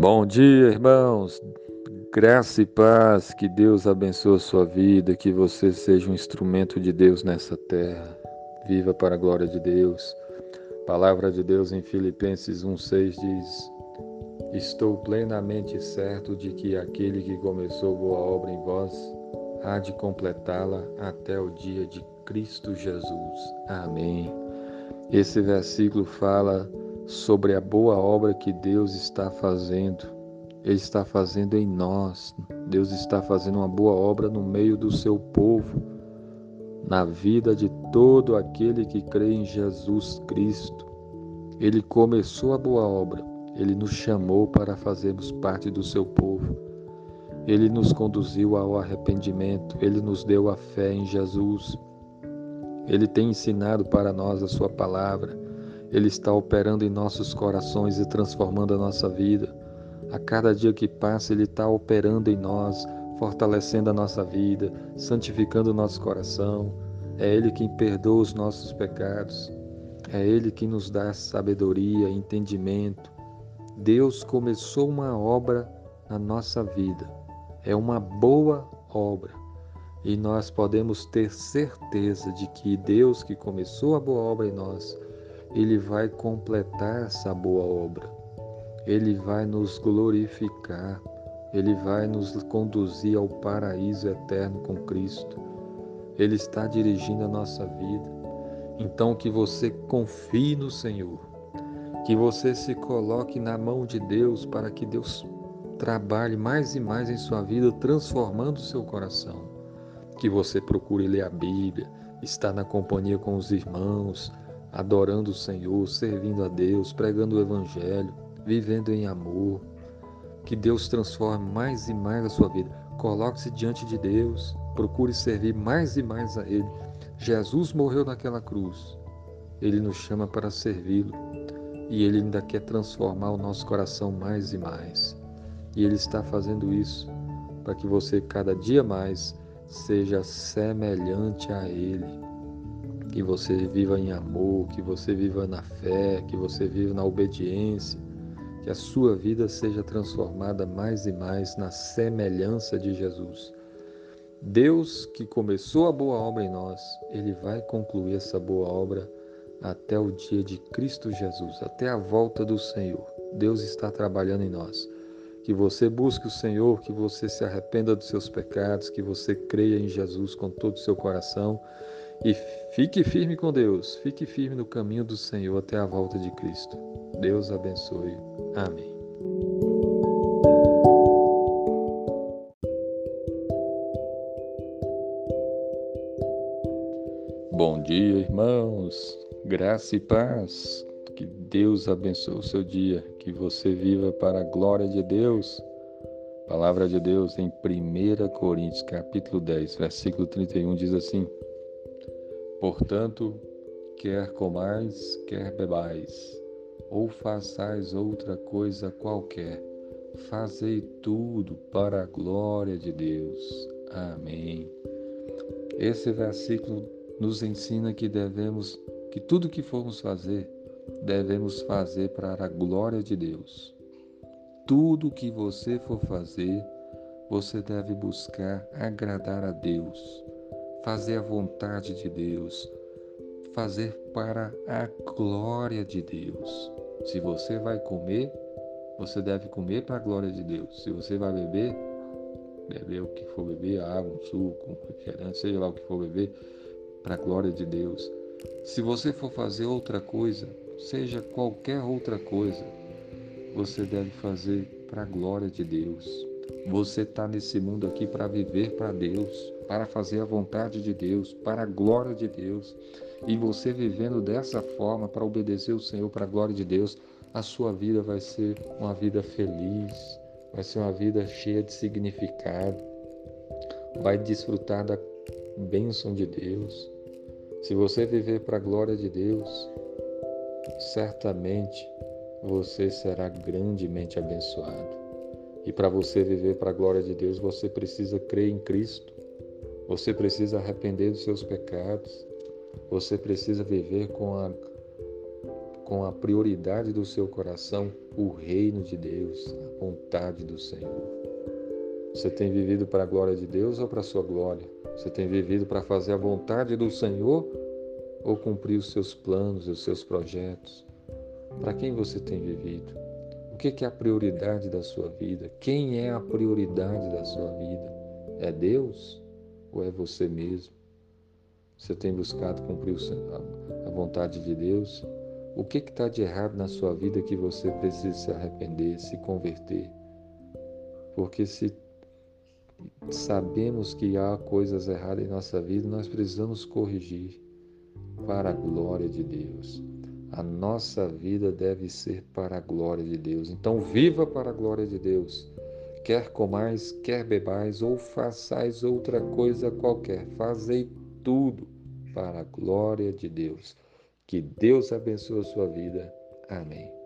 Bom dia, irmãos. Graça e paz, que Deus abençoe a sua vida, que você seja um instrumento de Deus nessa terra. Viva para a glória de Deus. Palavra de Deus em Filipenses 1:6 diz: Estou plenamente certo de que aquele que começou boa obra em vós há de completá-la até o dia de Cristo Jesus. Amém. Esse versículo fala sobre a boa obra que Deus está fazendo. Ele está fazendo em nós. Deus está fazendo uma boa obra no meio do seu povo, na vida de todo aquele que crê em Jesus Cristo. Ele começou a boa obra. Ele nos chamou para fazermos parte do seu povo. Ele nos conduziu ao arrependimento. Ele nos deu a fé em Jesus. Ele tem ensinado para nós a sua palavra. Ele está operando em nossos corações e transformando a nossa vida. A cada dia que passa, Ele está operando em nós, fortalecendo a nossa vida, santificando o nosso coração. É Ele quem perdoa os nossos pecados. É Ele que nos dá sabedoria, entendimento. Deus começou uma obra na nossa vida. É uma boa obra. E nós podemos ter certeza de que Deus que começou a boa obra em nós, ele vai completar essa boa obra. Ele vai nos glorificar. Ele vai nos conduzir ao paraíso eterno com Cristo. Ele está dirigindo a nossa vida. Então que você confie no Senhor. Que você se coloque na mão de Deus para que Deus trabalhe mais e mais em sua vida, transformando seu coração. Que você procure ler a Bíblia, estar na companhia com os irmãos, adorando o Senhor, servindo a Deus, pregando o Evangelho, vivendo em amor. Que Deus transforme mais e mais a sua vida. Coloque-se diante de Deus, procure servir mais e mais a Ele. Jesus morreu naquela cruz. Ele nos chama para servi-lo e Ele ainda quer transformar o nosso coração mais e mais. E Ele está fazendo isso para que você cada dia mais seja semelhante a Ele que você viva em amor, que você viva na fé, que você viva na obediência, que a sua vida seja transformada mais e mais na semelhança de Jesus. Deus que começou a boa obra em nós, ele vai concluir essa boa obra até o dia de Cristo Jesus, até a volta do Senhor. Deus está trabalhando em nós. Que você busque o Senhor, que você se arrependa dos seus pecados, que você creia em Jesus com todo o seu coração e fique firme com Deus, fique firme no caminho do Senhor até a volta de Cristo. Deus abençoe. Amém. Bom dia, irmãos. Graça e paz. Que Deus abençoe o seu dia, que você viva para a glória de Deus. palavra de Deus em 1 Coríntios, capítulo 10, versículo 31 diz assim: Portanto, quer comais, quer bebais, ou façais outra coisa qualquer, fazei tudo para a glória de Deus. Amém. Esse versículo nos ensina que devemos, que tudo que formos fazer, devemos fazer para a glória de Deus. Tudo que você for fazer, você deve buscar agradar a Deus fazer a vontade de Deus, fazer para a glória de Deus. Se você vai comer, você deve comer para a glória de Deus. Se você vai beber, beber o que for beber, água, um suco, um refrigerante, seja lá o que for beber, para a glória de Deus. Se você for fazer outra coisa, seja qualquer outra coisa, você deve fazer para a glória de Deus. Você está nesse mundo aqui para viver para Deus para fazer a vontade de Deus, para a glória de Deus. E você vivendo dessa forma, para obedecer o Senhor, para a glória de Deus, a sua vida vai ser uma vida feliz, vai ser uma vida cheia de significado, vai desfrutar da bênção de Deus. Se você viver para a glória de Deus, certamente você será grandemente abençoado. E para você viver para a glória de Deus, você precisa crer em Cristo. Você precisa arrepender dos seus pecados. Você precisa viver com a, com a prioridade do seu coração o reino de Deus, vontade do Senhor. Você tem vivido para a glória de Deus ou para a sua glória? Você tem vivido para fazer a vontade do Senhor ou cumprir os seus planos, os seus projetos? Para quem você tem vivido? O que é a prioridade da sua vida? Quem é a prioridade da sua vida? É Deus ou é você mesmo? Você tem buscado cumprir a vontade de Deus? O que está de errado na sua vida que você precisa se arrepender, se converter? Porque se sabemos que há coisas erradas em nossa vida, nós precisamos corrigir para a glória de Deus. A nossa vida deve ser para a glória de Deus. Então, viva para a glória de Deus. Quer comais, quer bebais, ou façais outra coisa qualquer, fazei tudo para a glória de Deus. Que Deus abençoe a sua vida. Amém.